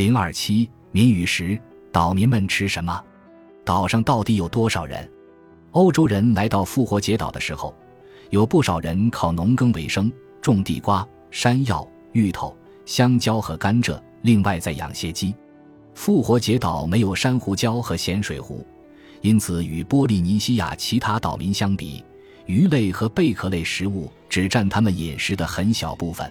零二七民与食，岛民们吃什么？岛上到底有多少人？欧洲人来到复活节岛的时候，有不少人靠农耕为生，种地瓜、山药、芋头、香蕉和甘蔗，另外再养些鸡。复活节岛没有珊瑚礁和咸水湖，因此与波利尼西亚其他岛民相比，鱼类和贝壳类食物只占他们饮食的很小部分。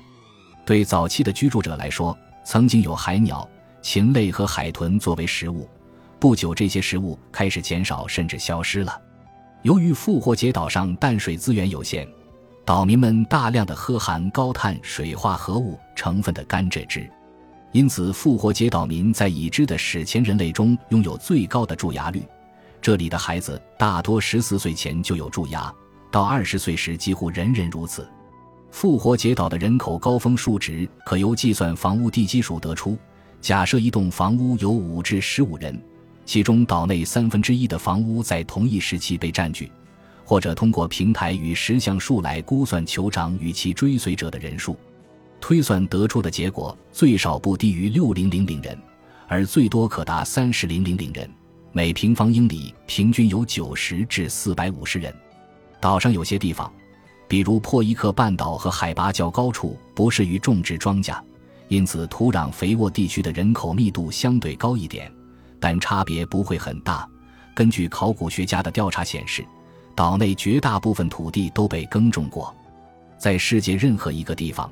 对早期的居住者来说，曾经有海鸟、禽类和海豚作为食物，不久这些食物开始减少甚至消失了。由于复活节岛上淡水资源有限，岛民们大量的喝含高碳水化合物成分的甘蔗汁，因此复活节岛民在已知的史前人类中拥有最高的蛀牙率。这里的孩子大多十四岁前就有蛀牙，到二十岁时几乎人人如此。复活节岛的人口高峰数值可由计算房屋地基数得出。假设一栋房屋有五至十五人。其中岛内三分之一的房屋在同一时期被占据，或者通过平台与石像数来估算酋长与其追随者的人数，推算得出的结果最少不低于六零零零人，而最多可达三十零零零人。每平方英里平均有九十至四百五十人。岛上有些地方，比如珀伊克半岛和海拔较高处，不适于种植庄稼，因此土壤肥沃地区的人口密度相对高一点。但差别不会很大。根据考古学家的调查显示，岛内绝大部分土地都被耕种过。在世界任何一个地方，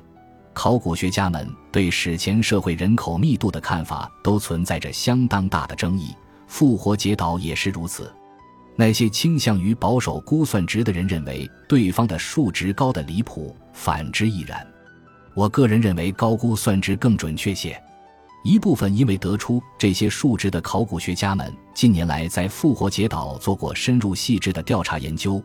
考古学家们对史前社会人口密度的看法都存在着相当大的争议。复活节岛也是如此。那些倾向于保守估算值的人认为对方的数值高的离谱，反之亦然。我个人认为高估算值更准确些。一部分因为得出这些数值的考古学家们近年来在复活节岛做过深入细致的调查研究，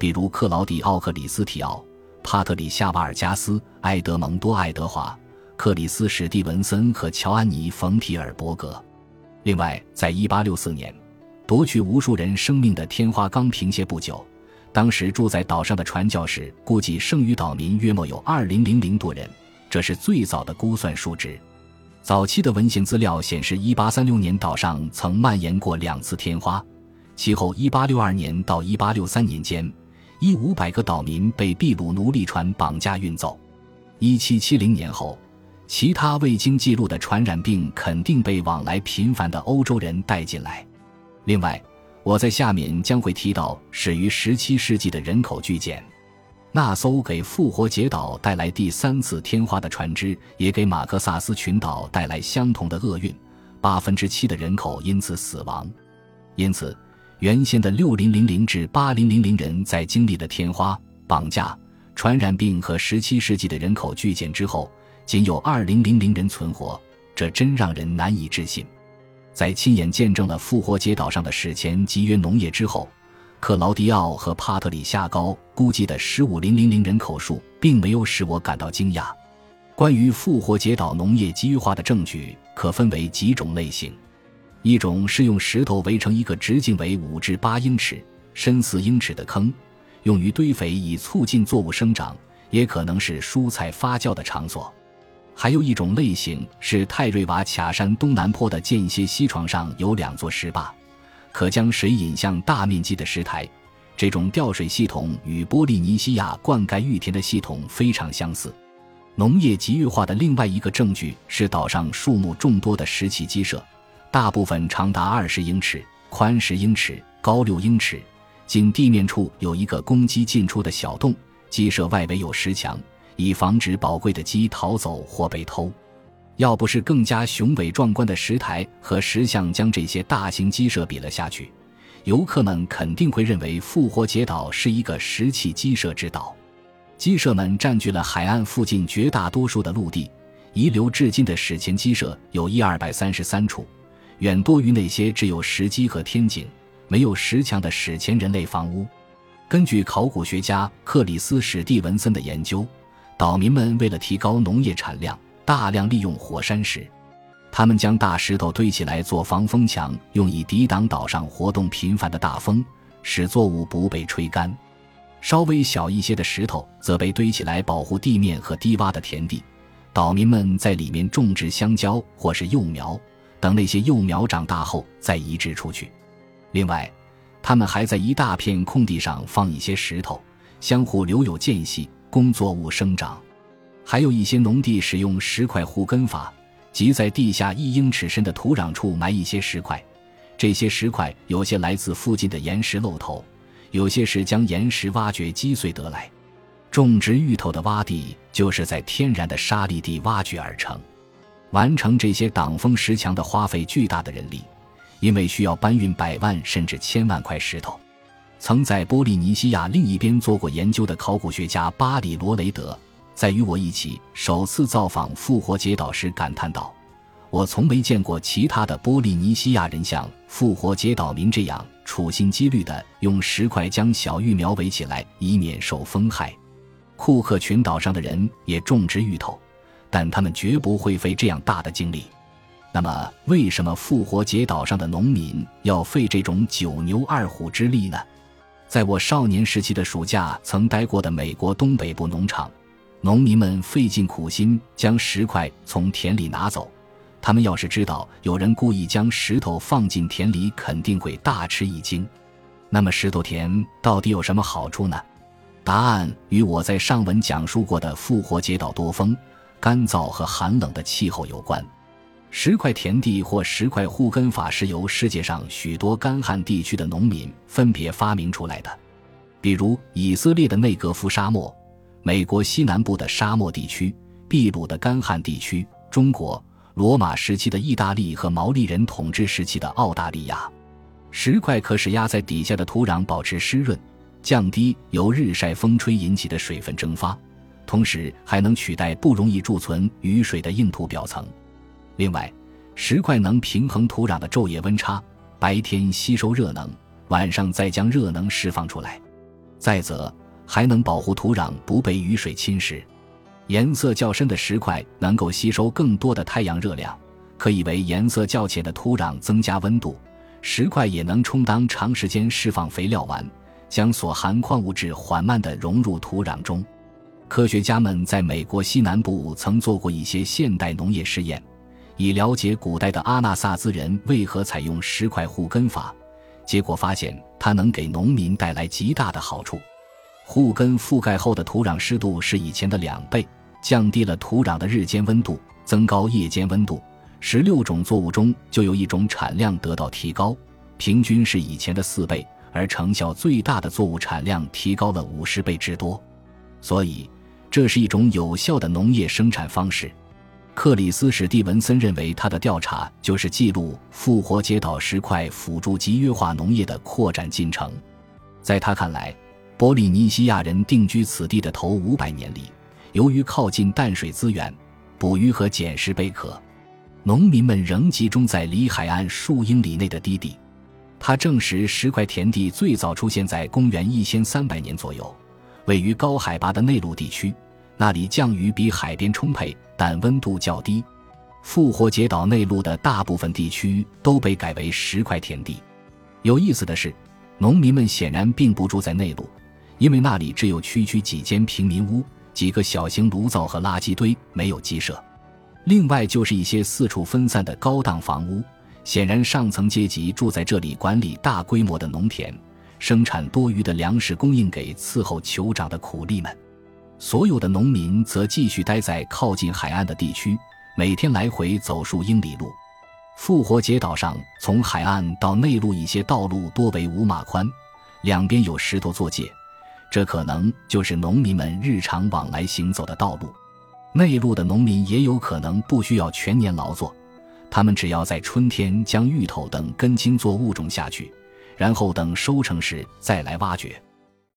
比如克劳迪奥克里斯提奥、帕特里夏瓦尔加斯、埃德蒙多爱德华、克里斯史蒂文森和乔安妮冯提尔伯格。另外，在1864年，夺去无数人生命的天花刚平歇不久，当时住在岛上的传教士估计剩余岛民约莫有2000多人，这是最早的估算数值。早期的文献资料显示，1836年岛上曾蔓延过两次天花，其后1862年到1863年间，一五百个岛民被秘鲁奴隶船绑架运走。1770年后，其他未经记录的传染病肯定被往来频繁的欧洲人带进来。另外，我在下面将会提到始于17世纪的人口巨减。那艘给复活节岛带来第三次天花的船只，也给马克萨斯群岛带来相同的厄运，八分之七的人口因此死亡。因此，原先的六零零零至八零零零人在经历了天花、绑架、传染病和十七世纪的人口巨减之后，仅有二零零零人存活，这真让人难以置信。在亲眼见证了复活节岛上的史前集约农业之后。克劳迪奥和帕特里夏高估计的十五零零零人口数，并没有使我感到惊讶。关于复活节岛农业机遇化的证据可分为几种类型：一种是用石头围成一个直径为五至八英尺、深四英尺的坑，用于堆肥以促进作物生长，也可能是蔬菜发酵的场所；还有一种类型是泰瑞瓦卡山东南坡的间歇溪床上有两座石坝。可将水引向大面积的石台，这种调水系统与波利尼西亚灌溉玉田的系统非常相似。农业集域化的另外一个证据是岛上数目众多的石砌鸡舍，大部分长达二十英尺、宽十英尺、高六英尺，仅地面处有一个公鸡进出的小洞。鸡舍外围有石墙，以防止宝贵的鸡逃走或被偷。要不是更加雄伟壮观的石台和石像将这些大型鸡舍比了下去，游客们肯定会认为复活节岛是一个石器鸡舍之岛。鸡舍们占据了海岸附近绝大多数的陆地，遗留至今的史前鸡舍有一二百三十三处，远多于那些只有石基和天井、没有石墙的史前人类房屋。根据考古学家克里斯史蒂文森的研究，岛民们为了提高农业产量。大量利用火山石，他们将大石头堆起来做防风墙，用以抵挡岛上活动频繁的大风，使作物不被吹干。稍微小一些的石头则被堆起来保护地面和低洼的田地。岛民们在里面种植香蕉或是幼苗，等那些幼苗长大后再移植出去。另外，他们还在一大片空地上放一些石头，相互留有间隙，供作物生长。还有一些农地使用石块护根法，即在地下一英尺深的土壤处埋一些石块。这些石块有些来自附近的岩石漏头，有些是将岩石挖掘击碎得来。种植芋头的洼地就是在天然的沙砾地挖掘而成。完成这些挡风石墙的花费巨大的人力，因为需要搬运百万甚至千万块石头。曾在波利尼西亚另一边做过研究的考古学家巴里罗雷德，在与我一起首次造访复活节岛时感叹道。我从没见过其他的波利尼西亚人像复活节岛民这样处心积虑地用石块将小玉苗围起来，以免受风害。库克群岛上的人也种植芋头，但他们绝不会费这样大的精力。那么，为什么复活节岛上的农民要费这种九牛二虎之力呢？在我少年时期的暑假曾待过的美国东北部农场，农民们费尽苦心将石块从田里拿走。他们要是知道有人故意将石头放进田里，肯定会大吃一惊。那么石头田到底有什么好处呢？答案与我在上文讲述过的复活节岛多风、干燥和寒冷的气候有关。石块田地或石块护根法是由世界上许多干旱地区的农民分别发明出来的，比如以色列的内格夫沙漠、美国西南部的沙漠地区、秘鲁的干旱地区、中国。罗马时期的意大利和毛利人统治时期的澳大利亚，石块可使压在底下的土壤保持湿润，降低由日晒风吹引起的水分蒸发，同时还能取代不容易贮存雨水的硬土表层。另外，石块能平衡土壤的昼夜温差，白天吸收热能，晚上再将热能释放出来。再则，还能保护土壤不被雨水侵蚀。颜色较深的石块能够吸收更多的太阳热量，可以为颜色较浅的土壤增加温度。石块也能充当长时间释放肥料丸，将所含矿物质缓慢地融入土壤中。科学家们在美国西南部曾做过一些现代农业试验，以了解古代的阿纳萨兹人为何采用石块护根法。结果发现，它能给农民带来极大的好处。护根覆盖后的土壤湿度是以前的两倍。降低了土壤的日间温度，增高夜间温度。十六种作物中就有一种产量得到提高，平均是以前的四倍，而成效最大的作物产量提高了五十倍之多。所以，这是一种有效的农业生产方式。克里斯·史蒂文森认为，他的调查就是记录复活节岛石块辅助集约化农业的扩展进程。在他看来，波利尼西亚人定居此地的头五百年里。由于靠近淡水资源，捕鱼和捡拾贝壳，农民们仍集中在离海岸数英里内的低地。他证实，石块田地最早出现在公元一千三百年左右，位于高海拔的内陆地区，那里降雨比海边充沛，但温度较低。复活节岛内陆的大部分地区都被改为石块田地。有意思的是，农民们显然并不住在内陆，因为那里只有区区几间平民屋。几个小型炉灶和垃圾堆没有鸡舍，另外就是一些四处分散的高档房屋。显然，上层阶级住在这里，管理大规模的农田，生产多余的粮食供应给伺候酋长的苦力们。所有的农民则继续待在靠近海岸的地区，每天来回走数英里路。复活节岛上，从海岸到内陆一些道路多为五码宽，两边有石头做界。这可能就是农民们日常往来行走的道路。内陆的农民也有可能不需要全年劳作，他们只要在春天将芋头等根茎作物种下去，然后等收成时再来挖掘。